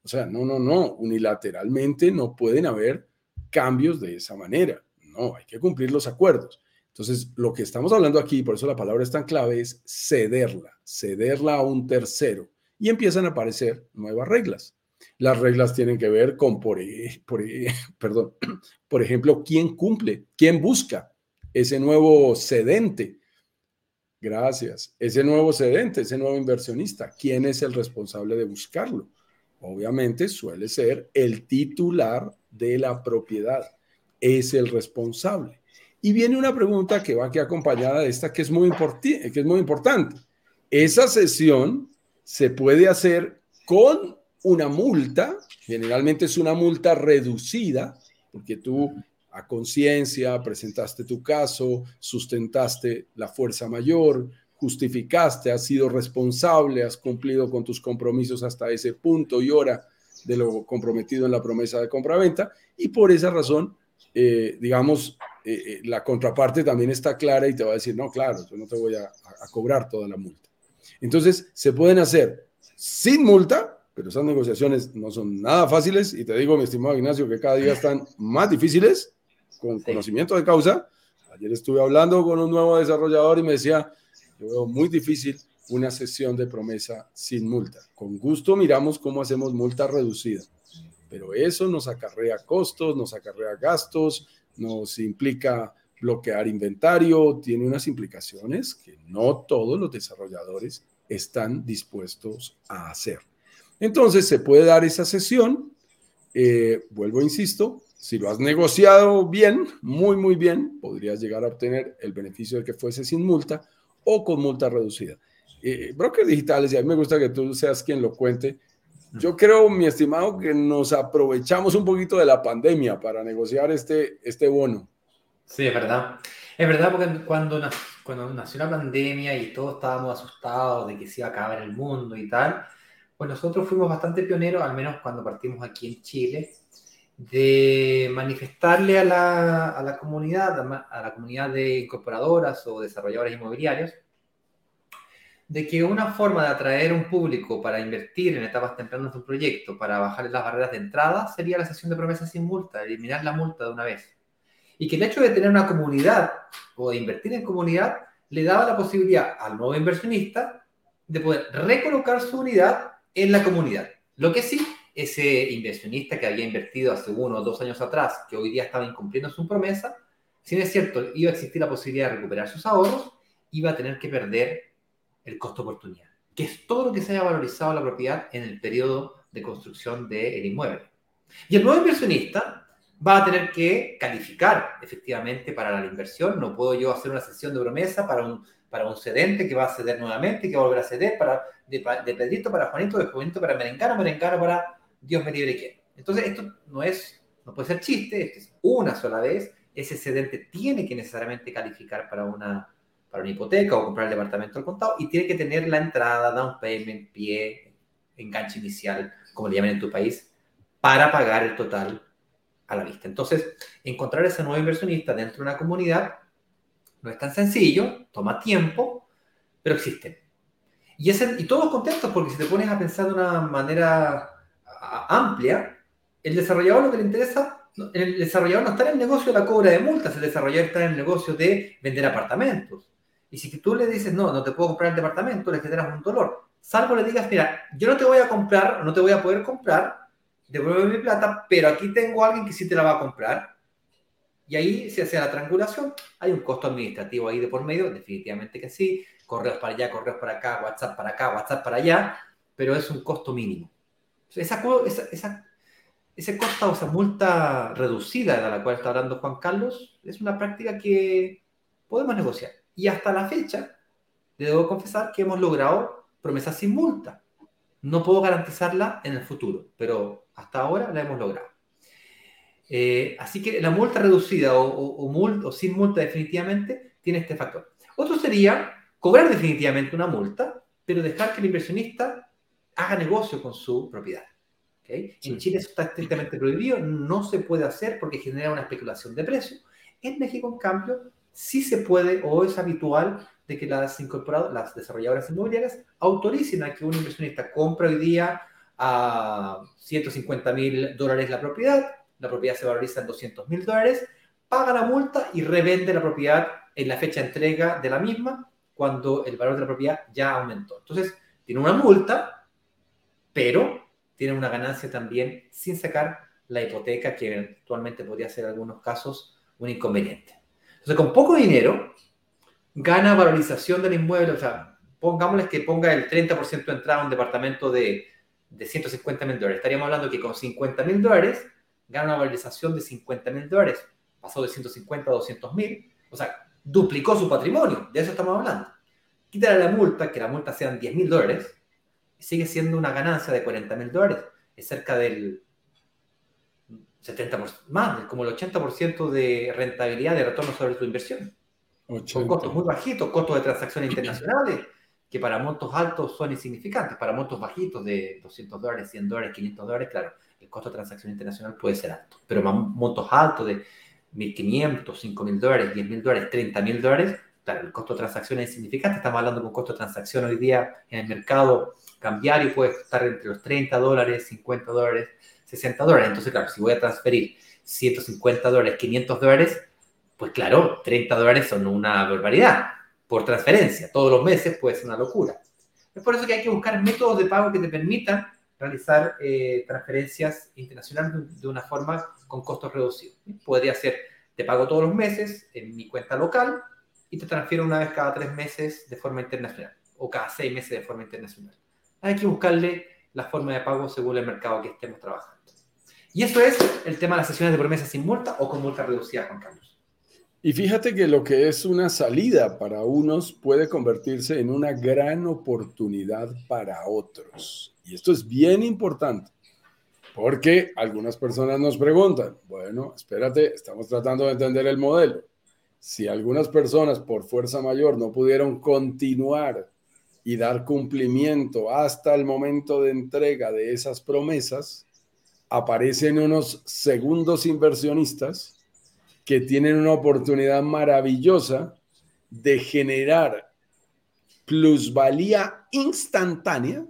O sea, no, no, no, unilateralmente no pueden haber cambios de esa manera. No, hay que cumplir los acuerdos. Entonces, lo que estamos hablando aquí, por eso la palabra es tan clave, es cederla, cederla a un tercero. Y empiezan a aparecer nuevas reglas. Las reglas tienen que ver con, por, e, e, perdón, por ejemplo, quién cumple, quién busca ese nuevo cedente. Gracias. Ese nuevo cedente, ese nuevo inversionista, ¿quién es el responsable de buscarlo? Obviamente suele ser el titular de la propiedad. Es el responsable. Y viene una pregunta que va aquí acompañada de esta que es muy, que es muy importante. Esa sesión se puede hacer con una multa, generalmente es una multa reducida, porque tú a conciencia presentaste tu caso, sustentaste la fuerza mayor, justificaste, has sido responsable, has cumplido con tus compromisos hasta ese punto y hora de lo comprometido en la promesa de compraventa y por esa razón, eh, digamos, eh, eh, la contraparte también está clara y te va a decir, no, claro, yo no te voy a cobrar toda la multa. Entonces, se pueden hacer sin multa pero esas negociaciones no son nada fáciles y te digo, mi estimado Ignacio, que cada día están más difíciles con conocimiento de causa. Ayer estuve hablando con un nuevo desarrollador y me decía, veo muy difícil una sesión de promesa sin multa. Con gusto miramos cómo hacemos multa reducida, pero eso nos acarrea costos, nos acarrea gastos, nos implica bloquear inventario, tiene unas implicaciones que no todos los desarrolladores están dispuestos a hacer. Entonces se puede dar esa sesión. Eh, vuelvo, insisto, si lo has negociado bien, muy, muy bien, podrías llegar a obtener el beneficio de que fuese sin multa o con multa reducida. Eh, brokers digitales, y a mí me gusta que tú seas quien lo cuente. Yo creo, mi estimado, que nos aprovechamos un poquito de la pandemia para negociar este, este bono. Sí, es verdad. Es verdad porque cuando, cuando nació la pandemia y todos estábamos asustados de que se iba a acabar el mundo y tal, pues nosotros fuimos bastante pioneros, al menos cuando partimos aquí en Chile, de manifestarle a la, a la comunidad, a la comunidad de incorporadoras o desarrolladores inmobiliarios, de que una forma de atraer un público para invertir en etapas tempranas de un proyecto, para bajar las barreras de entrada, sería la sesión de promesas sin multa, eliminar la multa de una vez. Y que el hecho de tener una comunidad o de invertir en comunidad le daba la posibilidad al nuevo inversionista de poder recolocar su unidad en la comunidad. Lo que sí, ese inversionista que había invertido hace uno o dos años atrás, que hoy día estaba incumpliendo su promesa, si no es cierto, iba a existir la posibilidad de recuperar sus ahorros, iba a tener que perder el costo oportunidad, que es todo lo que se haya valorizado la propiedad en el periodo de construcción del inmueble. Y el nuevo inversionista va a tener que calificar efectivamente para la inversión. No puedo yo hacer una sesión de promesa para un para un cedente que va a ceder nuevamente, que va a volver a ceder, para, de, Pedrito para Juanito, de Juanito para Merencano, Merencano para Dios me libre que. Entonces, esto no es, no puede ser chiste, esto es una sola vez. Ese cedente tiene que necesariamente calificar para una, para una hipoteca o comprar el departamento al contado y tiene que tener la entrada, down payment, pie, enganche inicial, como le llaman en tu país, para pagar el total a la vista. Entonces, encontrar ese nuevo inversionista dentro de una comunidad no es tan sencillo, toma tiempo, pero existe. Y, ese, y todos contentos porque si te pones a pensar de una manera amplia, el desarrollador lo que le interesa, el desarrollador no está en el negocio de la cobra de multas, el desarrollador está en el negocio de vender apartamentos. Y si tú le dices, no, no te puedo comprar el departamento, le generas un dolor. Salvo le digas, mira, yo no te voy a comprar, no te voy a poder comprar, devuelve mi plata, pero aquí tengo a alguien que sí te la va a comprar y ahí se hace la triangulación. Hay un costo administrativo ahí de por medio, definitivamente que sí. Correos para allá, correos para acá, WhatsApp para acá, WhatsApp para allá, pero es un costo mínimo. Esa, esa, ese costo o esa multa reducida de la cual está hablando Juan Carlos es una práctica que podemos negociar. Y hasta la fecha, debo confesar que hemos logrado promesas sin multa. No puedo garantizarla en el futuro, pero hasta ahora la hemos logrado. Eh, así que la multa reducida o, o, sin multa definitivamente tiene este factor. Otro sería cobrar definitivamente una multa, pero dejar que el inversionista haga negocio con su propiedad. En Chile eso está estrictamente prohibido, no se puede hacer porque genera una especulación de precio. En México, en cambio, sí se puede o es habitual de que las incorporadoras, las desarrolladoras inmobiliarias autoricen a que un inversionista compre hoy día a 150 mil dólares la propiedad, la propiedad se valoriza en 200 mil dólares, paga la multa y revende la propiedad en la fecha de entrega de la misma cuando el valor de la propiedad ya aumentó. Entonces, tiene una multa, pero tiene una ganancia también sin sacar la hipoteca, que eventualmente podría ser en algunos casos un inconveniente. Entonces, con poco dinero, gana valorización del inmueble. O sea, pongámosles que ponga el 30% de entrada a un departamento de, de 150 mil dólares. Estaríamos hablando que con 50 mil dólares gana una valorización de 50 mil dólares. Pasó de 150 a 200 mil. O sea, duplicó su patrimonio. De eso estamos hablando. Quítale la multa, que la multa sean 10 mil dólares, sigue siendo una ganancia de 40 mil dólares. Es cerca del 70%, más, como el 80% de rentabilidad de retorno sobre tu inversión. Con costos muy bajitos, costos de transacciones internacionales, que para montos altos son insignificantes. Para montos bajitos de 200 dólares, 100 dólares, 500 dólares, claro, el costo de transacción internacional puede ser alto. Pero montos altos de 1.500, 5.000 dólares, 10.000 dólares, 30.000 dólares, claro, el costo de transacción es insignificante. Estamos hablando de un costo de transacción hoy día en el mercado cambiario puede estar entre los 30 dólares, 50 dólares, 60 dólares. Entonces, claro, si voy a transferir 150 dólares, 500 dólares, pues claro, 30 dólares son una barbaridad por transferencia. Todos los meses puede ser una locura. Es por eso que hay que buscar métodos de pago que te permitan realizar eh, transferencias internacionales de una forma con costos reducidos. Podría ser, te pago todos los meses en mi cuenta local y te transfiero una vez cada tres meses de forma internacional o cada seis meses de forma internacional. Hay que buscarle la forma de pago según el mercado que estemos trabajando. Y eso es el tema de las sesiones de promesa sin multa o con multa reducida, Juan Carlos. Y fíjate que lo que es una salida para unos puede convertirse en una gran oportunidad para otros. Y esto es bien importante, porque algunas personas nos preguntan, bueno, espérate, estamos tratando de entender el modelo. Si algunas personas por fuerza mayor no pudieron continuar y dar cumplimiento hasta el momento de entrega de esas promesas, aparecen unos segundos inversionistas que tienen una oportunidad maravillosa de generar plusvalía instantánea,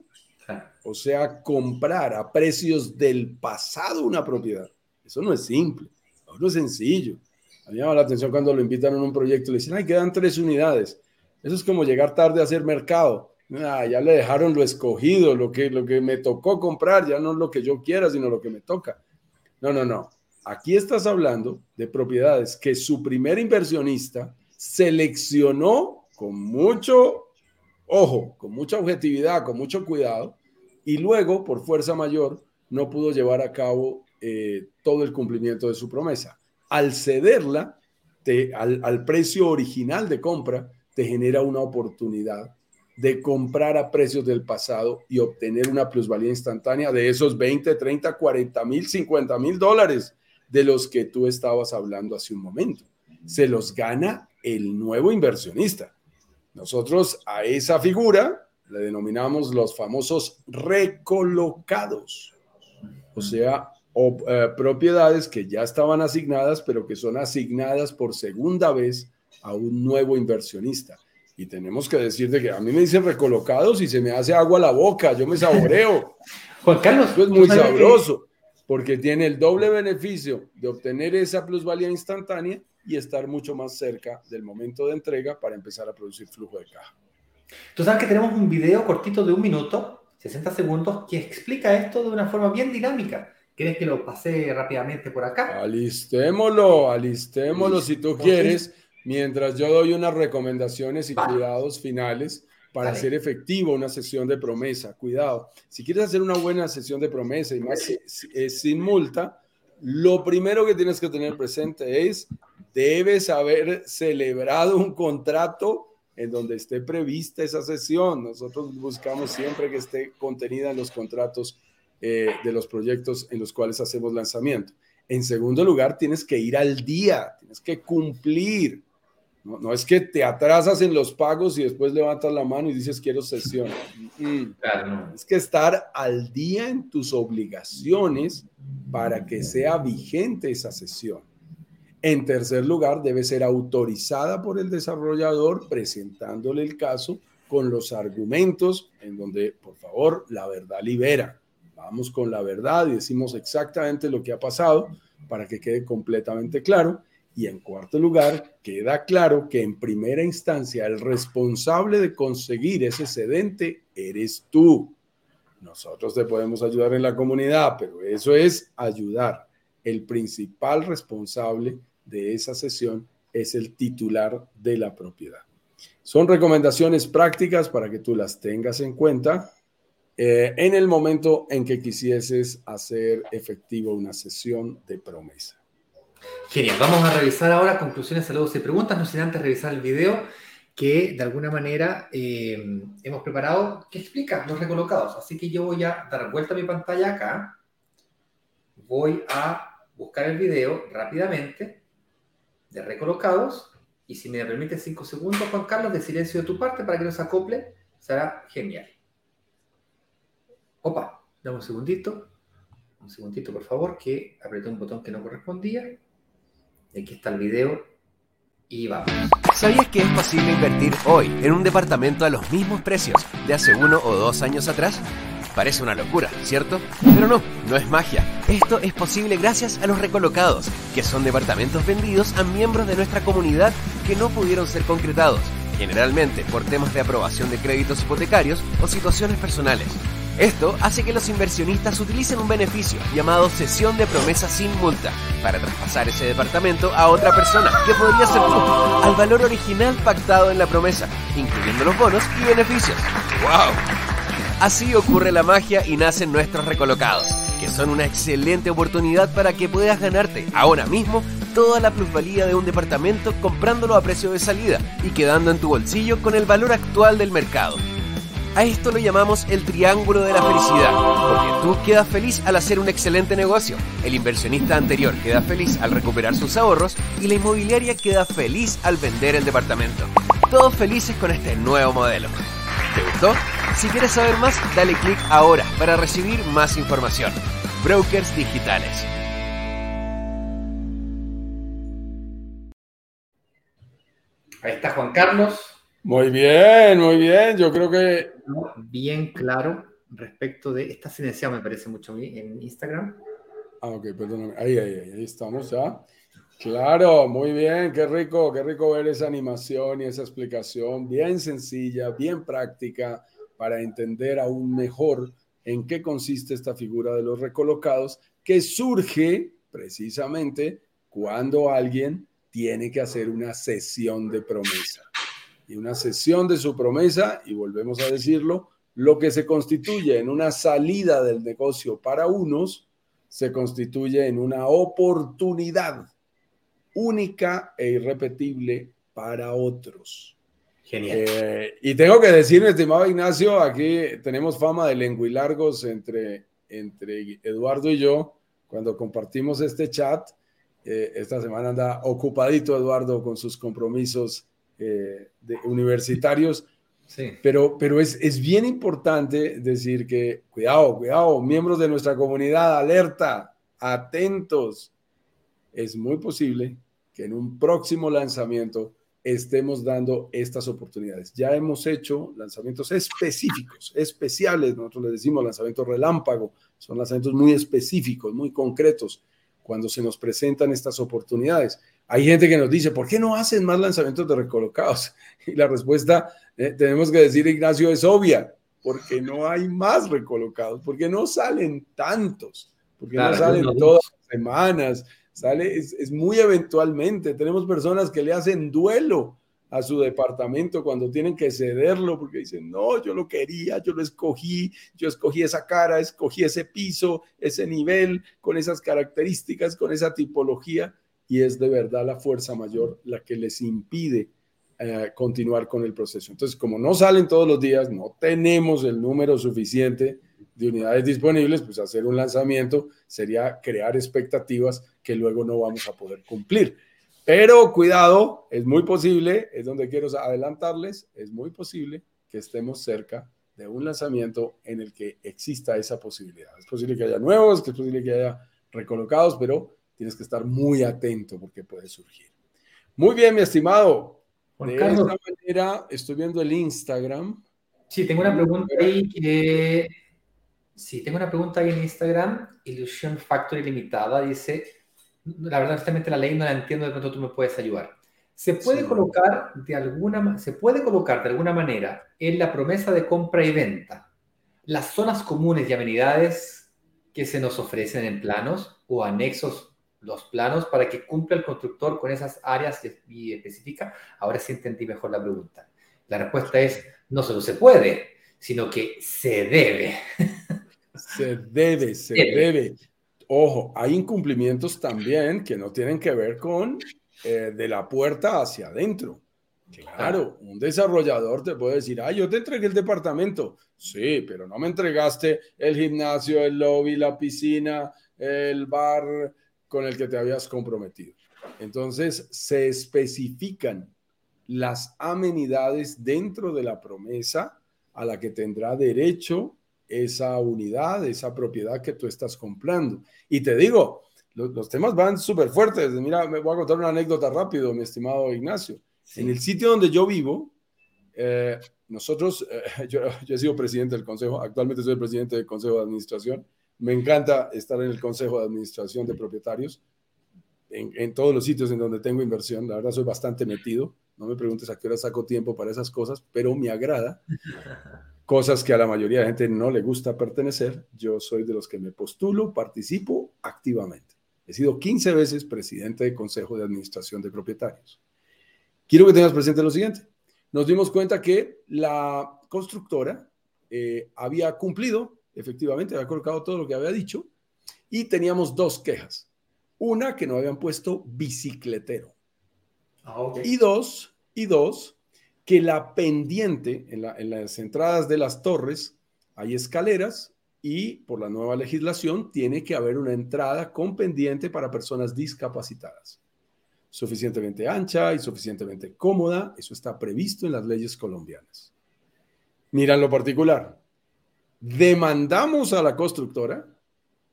o sea, comprar a precios del pasado una propiedad. Eso no es simple, no es sencillo. A me llama la atención cuando lo invitan a un proyecto y le dicen, ay, quedan tres unidades. Eso es como llegar tarde a hacer mercado. Ah, ya le dejaron lo escogido, lo que, lo que me tocó comprar, ya no lo que yo quiera, sino lo que me toca. No, no, no. Aquí estás hablando de propiedades que su primer inversionista seleccionó con mucho ojo, con mucha objetividad, con mucho cuidado, y luego, por fuerza mayor, no pudo llevar a cabo eh, todo el cumplimiento de su promesa. Al cederla al, al precio original de compra, te genera una oportunidad de comprar a precios del pasado y obtener una plusvalía instantánea de esos 20, 30, 40 mil, 50 mil dólares de los que tú estabas hablando hace un momento. Se los gana el nuevo inversionista. Nosotros a esa figura le denominamos los famosos recolocados, o sea, eh, propiedades que ya estaban asignadas, pero que son asignadas por segunda vez a un nuevo inversionista. Y tenemos que decir de que a mí me dicen recolocados y se me hace agua la boca, yo me saboreo. Juan Carlos, es muy sabroso, porque tiene el doble beneficio de obtener esa plusvalía instantánea y estar mucho más cerca del momento de entrega para empezar a producir flujo de caja. Tú sabes que tenemos un video cortito de un minuto, 60 segundos, que explica esto de una forma bien dinámica. ¿Quieres que lo pase rápidamente por acá? Alistémoslo, alistémoslo si tú quieres, mientras yo doy unas recomendaciones y cuidados finales para hacer efectivo una sesión de promesa. Cuidado, si quieres hacer una buena sesión de promesa y más sin multa, lo primero que tienes que tener presente es, debes haber celebrado un contrato en donde esté prevista esa sesión. Nosotros buscamos siempre que esté contenida en los contratos eh, de los proyectos en los cuales hacemos lanzamiento. En segundo lugar, tienes que ir al día, tienes que cumplir. No, es que te atrasas en los pagos y después levantas la mano y dices quiero sesión. Es que estar al día en tus obligaciones para que sea vigente esa sesión. En tercer lugar, debe ser autorizada por el desarrollador presentándole el caso con los argumentos en donde, por favor, la verdad libera. vamos con la verdad y decimos exactamente lo que ha pasado para que quede completamente claro. Y en cuarto lugar, queda claro que en primera instancia el responsable de conseguir ese excedente eres tú. Nosotros te podemos ayudar en la comunidad, pero eso es ayudar. El principal responsable de esa sesión es el titular de la propiedad. Son recomendaciones prácticas para que tú las tengas en cuenta eh, en el momento en que quisieses hacer efectivo una sesión de promesa. Genial, vamos a revisar ahora conclusiones, saludos y preguntas, no sin antes revisar el video que de alguna manera eh, hemos preparado que explica los recolocados. Así que yo voy a dar vuelta a mi pantalla acá, voy a buscar el video rápidamente de recolocados y si me permite cinco segundos, Juan Carlos, de silencio de tu parte para que nos acople, será genial. Opa, dame un segundito. Un segundito, por favor, que apreté un botón que no correspondía. Aquí está el video. Y vamos. ¿Sabías que es posible invertir hoy en un departamento a los mismos precios de hace uno o dos años atrás? Parece una locura, ¿cierto? Pero no, no es magia. Esto es posible gracias a los recolocados, que son departamentos vendidos a miembros de nuestra comunidad que no pudieron ser concretados, generalmente por temas de aprobación de créditos hipotecarios o situaciones personales. Esto hace que los inversionistas utilicen un beneficio llamado cesión de promesa sin multa para traspasar ese departamento a otra persona, que podría ser tú, al valor original pactado en la promesa, incluyendo los bonos y beneficios. ¡Wow! Así ocurre la magia y nacen nuestros recolocados, que son una excelente oportunidad para que puedas ganarte ahora mismo toda la plusvalía de un departamento comprándolo a precio de salida y quedando en tu bolsillo con el valor actual del mercado. A esto lo llamamos el triángulo de la felicidad, porque tú quedas feliz al hacer un excelente negocio, el inversionista anterior queda feliz al recuperar sus ahorros y la inmobiliaria queda feliz al vender el departamento. Todos felices con este nuevo modelo. ¿Te gustó? Si quieres saber más, dale clic ahora para recibir más información. Brokers Digitales. Ahí está Juan Carlos. Muy bien, muy bien. Yo creo que bien claro respecto de. Está silenciado, me parece mucho en Instagram. Ah, ok, perdóname. Ahí, ahí estamos ya. Claro, muy bien, qué rico, qué rico ver esa animación y esa explicación bien sencilla, bien práctica para entender aún mejor en qué consiste esta figura de los recolocados que surge precisamente cuando alguien tiene que hacer una sesión de promesa y una sesión de su promesa, y volvemos a decirlo, lo que se constituye en una salida del negocio para unos, se constituye en una oportunidad única e irrepetible para otros. Genial. Eh, y tengo que decir, estimado Ignacio, aquí tenemos fama de largos entre, entre Eduardo y yo cuando compartimos este chat. Eh, esta semana anda ocupadito Eduardo con sus compromisos eh, de universitarios. Sí. Pero, pero es, es bien importante decir que, cuidado, cuidado, miembros de nuestra comunidad, alerta, atentos. Es muy posible que en un próximo lanzamiento estemos dando estas oportunidades. Ya hemos hecho lanzamientos específicos, especiales, nosotros le decimos lanzamientos relámpago, son lanzamientos muy específicos, muy concretos, cuando se nos presentan estas oportunidades. Hay gente que nos dice, ¿por qué no hacen más lanzamientos de recolocados? Y la respuesta, eh, tenemos que decir, Ignacio, es obvia, porque no hay más recolocados, porque no salen tantos, porque no salen todas las semanas, sale, es, es muy eventualmente. Tenemos personas que le hacen duelo a su departamento cuando tienen que cederlo porque dicen, no, yo lo quería, yo lo escogí, yo escogí esa cara, escogí ese piso, ese nivel, con esas características, con esa tipología y es de verdad la fuerza mayor la que les impide eh, continuar con el proceso. Entonces, como no salen todos los días, no tenemos el número suficiente de unidades disponibles, pues hacer un lanzamiento sería crear expectativas que luego no vamos a poder cumplir. Pero cuidado, es muy posible, es donde quiero adelantarles, es muy posible que estemos cerca de un lanzamiento en el que exista esa posibilidad. Es posible que haya nuevos, que es posible que haya recolocados, pero tienes que estar muy atento porque puede surgir. Muy bien, mi estimado. de esta manera, estoy viendo el Instagram. Sí, tengo una pregunta ahí que Sí, tengo una pregunta ahí en Instagram. Ilusión Factory Limitada dice, la verdad, honestamente la ley no la entiendo, de pronto tú me puedes ayudar. ¿Se puede, colocar de alguna, ¿Se puede colocar de alguna manera en la promesa de compra y venta las zonas comunes y amenidades que se nos ofrecen en planos o anexos los planos para que cumpla el constructor con esas áreas y específica? Ahora sí entendí mejor la pregunta. La respuesta es, no solo se puede, sino que se debe. Se debe, se debe. Ojo, hay incumplimientos también que no tienen que ver con eh, de la puerta hacia adentro. Claro, un desarrollador te puede decir, ah, yo te entregué el departamento. Sí, pero no me entregaste el gimnasio, el lobby, la piscina, el bar con el que te habías comprometido. Entonces, se especifican las amenidades dentro de la promesa a la que tendrá derecho esa unidad, esa propiedad que tú estás comprando. Y te digo, los, temas van súper fuertes. Mira, me voy a contar una anécdota rápido, mi estimado Ignacio. En el sitio donde yo vivo, eh, nosotros, eh, yo, he sido presidente del consejo, actualmente soy el presidente del consejo de administración. Me encanta estar en el consejo de administración de propietarios, en, en todos los sitios en donde tengo inversión. La verdad, soy bastante metido. No me preguntes a qué hora saco tiempo para esas cosas, pero me agrada. Cosas que a la mayoría de la gente no le gusta pertenecer. Yo soy de los que me postulo, participo activamente. He sido 15 veces presidente del Consejo de Administración de Propietarios. Quiero que tengas presente lo siguiente. Nos dimos cuenta que la constructora eh, había cumplido, efectivamente, había colocado todo lo que había dicho, y teníamos dos quejas. Una, que no habían puesto bicicletero. Ah, y dos, y dos, que la pendiente en, en las entradas de las torres hay escaleras y por la nueva legislación tiene que haber una entrada con pendiente para personas discapacitadas. Suficientemente ancha y suficientemente cómoda, eso está previsto en las leyes colombianas. Mira en lo particular, demandamos a la constructora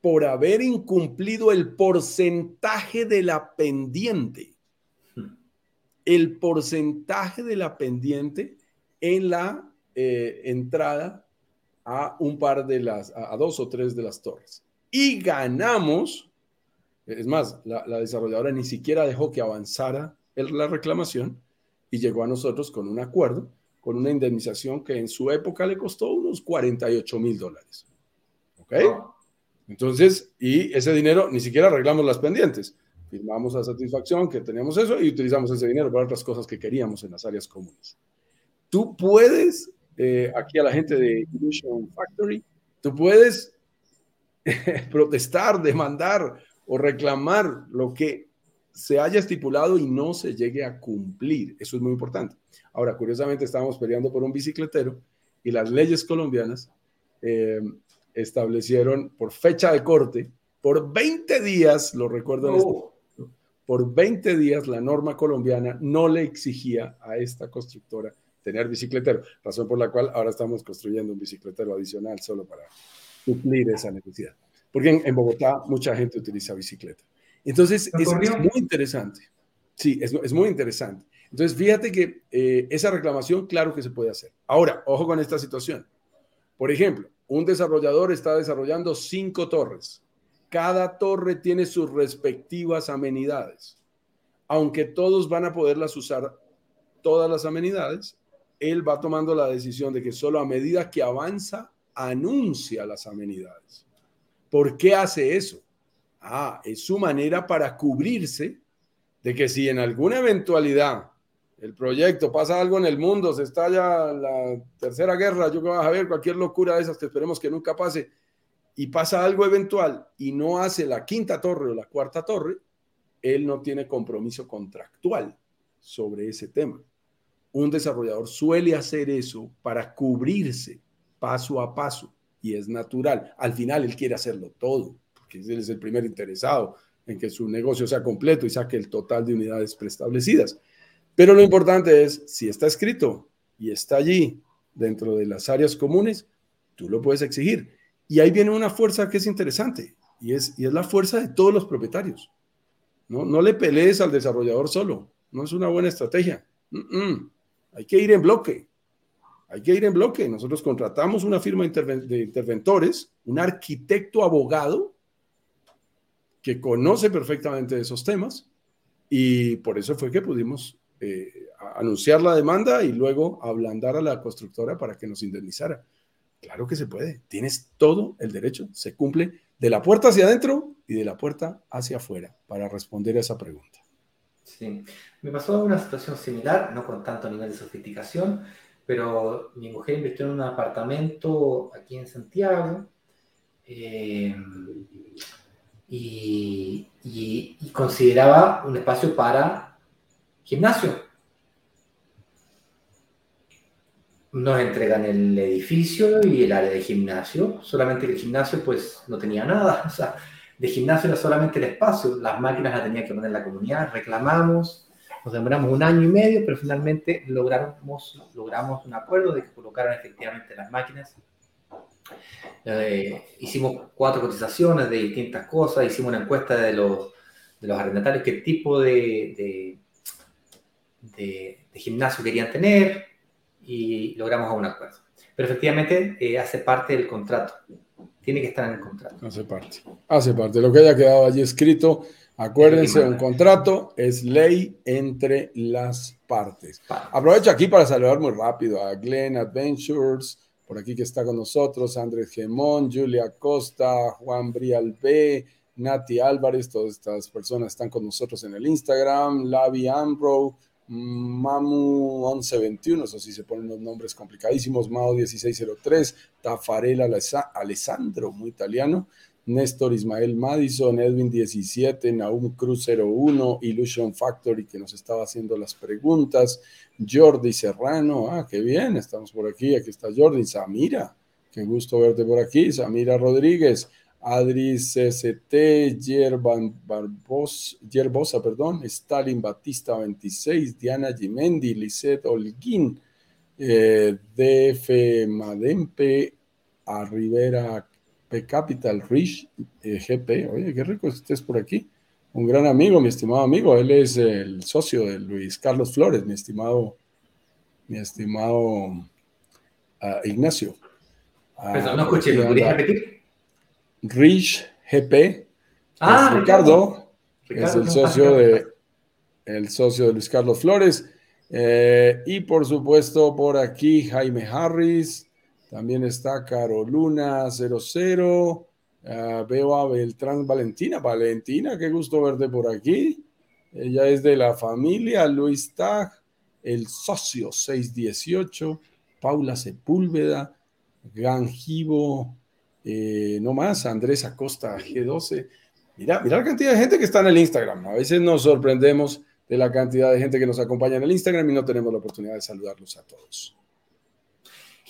por haber incumplido el porcentaje de la pendiente. El porcentaje de la pendiente en la eh, entrada a un par de las, a, dos o tres de las torres. Y ganamos, es más, la, desarrolladora ni siquiera dejó que avanzara la reclamación y llegó a nosotros con un acuerdo, con una indemnización que en su época le costó unos 48 mil dólares. ¿Ok? Entonces, y ese dinero ni siquiera arreglamos las pendientes. Firmamos la satisfacción que teníamos eso y utilizamos ese dinero para otras cosas que queríamos en las áreas comunes. Tú puedes eh, aquí a la gente de Illusion Factory, tú puedes protestar, demandar o reclamar lo que se haya estipulado y no se llegue a cumplir. Eso es muy importante. Ahora, curiosamente, estábamos peleando por un bicicletero y las leyes colombianas eh, establecieron por fecha de corte, por 20 días, lo recuerdo en este, por 20 días la norma colombiana no le exigía a esta constructora tener bicicletero, razón por la cual ahora estamos construyendo un bicicletero adicional solo para suplir esa necesidad. Porque en, Bogotá mucha gente utiliza bicicleta. Entonces, es, muy interesante. Sí, es, es, muy interesante. Entonces, fíjate que eh, esa reclamación, claro que se puede hacer. Ahora, ojo con esta situación. Por ejemplo, un desarrollador está desarrollando cinco torres. Cada torre tiene sus respectivas amenidades. Aunque todos van a poderlas usar todas las amenidades, él va tomando la decisión de que solo a medida que avanza, anuncia las amenidades. ¿Por qué hace eso? Ah, es su manera para cubrirse de que si en alguna eventualidad el proyecto pasa algo en el mundo, se estalla la tercera guerra, yo que vas a ver cualquier locura de esas que esperemos que nunca pase, y pasa algo eventual y no hace la quinta torre o la cuarta torre, él no tiene compromiso contractual sobre ese tema un desarrollador suele hacer eso para cubrirse paso a paso y es natural. Al final él quiere hacerlo todo, él es el primer interesado en que su negocio sea completo y saque el total de unidades preestablecidas. Pero lo importante es, si está escrito y está allí dentro de las áreas comunes, tú lo puedes exigir. Y ahí viene una fuerza que es interesante y es, y es la fuerza de todos los propietarios. No, no le pelees al desarrollador solo, no es una buena estrategia. Hay que ir en bloque. hay que ir en bloque. Nosotros contratamos una firma de interventores, un arquitecto abogado que conoce perfectamente esos temas y por eso fue que pudimos eh, anunciar la demanda y luego ablandar a la constructora para que nos indemnizara. Claro que se puede, tienes todo el derecho, se cumple de la puerta hacia adentro y de la puerta hacia afuera para responder a esa pregunta. Sí, me pasó una situación similar, no con tanto nivel de sofisticación, pero mi mujer invirtió en un apartamento aquí en Santiago eh, y, consideraba un espacio para gimnasio. Nos entregan el edificio y el área de gimnasio, solamente el gimnasio pues no tenía nada, o sea, de gimnasio era solamente el espacio, las máquinas las tenía que poner la comunidad, reclamamos, nos demoramos un año y medio, pero finalmente logramos, logramos un acuerdo de que colocaran efectivamente las máquinas. Eh, hicimos cuatro cotizaciones de distintas cosas, hicimos una encuesta de los, de los arrendatarios, qué tipo de, de, gimnasio querían tener y logramos un acuerdo. Pero efectivamente eh, hace parte del contrato, tiene que estar en el contrato. Hace parte, hace parte. Lo que haya quedado allí escrito Acuérdense, un contrato es ley entre las partes. Aprovecho aquí para saludar muy rápido a Glenn Adventures, por aquí que está con nosotros, Andrés Gemón, Julia Costa, Juan Brial B, Nati Álvarez, todas estas personas están con nosotros en el Instagram, Lavi Ambro, Mamu1121, eso sí se ponen los nombres complicadísimos, Mao1603, Tafarela Alessandro, muy italiano, Néstor Ismael Madison, Edwin 17, Naum Cruz 01, Illusion Factory que nos estaba haciendo las preguntas, Jordi Serrano, ah, qué bien, estamos por aquí, aquí está Jordi, Samira, qué gusto verte por aquí, Samira Rodríguez, Adri CST, Yerban Barbos, Yerbosa, perdón, Stalin Batista 26, Diana Gimendi, Lisette Holguín, eh, DF Madempe, a Rivera P Capital, Rich eh, GP. Oye, qué rico estés por aquí. Un gran amigo, mi estimado amigo. Él es el socio de Luis Carlos Flores, mi estimado, mi estimado ah, Ignacio. Uh, no escuché, ¿me podrías repetir? Rich GP. Ah, Ricardo, es el socio de el socio de Luis Carlos Flores. Eh, y por supuesto, por aquí Jaime Harris, también está Caro Luna 00. Ah, veo a Beltrán Valentina. Valentina, qué gusto verte por aquí. Ella es de la familia Luis Tag, el socio 618, Paula Sepúlveda, Ganjivo, eh, no más, Andrés Acosta G12. Mira, mira la cantidad de gente que está en el Instagram. A veces nos sorprendemos de la cantidad de gente que nos acompaña en el Instagram y no tenemos la oportunidad de saludarlos a todos.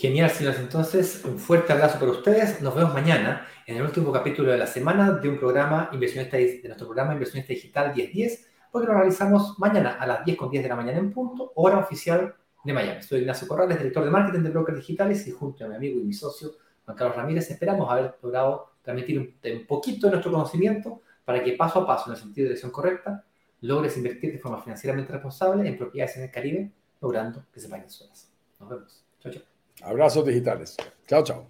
Genial, señores. Entonces, un fuerte abrazo para ustedes. Nos vemos mañana en el último capítulo de la semana de un programa inversionista de nuestro programa Inversionista Digital 1010, porque lo realizamos mañana a las 10 con 10 de la mañana en punto, hora oficial de Miami. Soy Ignacio Corrales, director de marketing de Brokers Digitales, y junto a mi amigo y mi socio Juan Carlos Ramírez esperamos haber logrado transmitir un, poquito de nuestro conocimiento para que paso a paso, en el sentido de dirección correcta, logres invertir de forma financieramente responsable en propiedades en el Caribe, logrando que se paguen solas. Nos vemos. Chao, chao. Abrazos digitales. Chao, chao.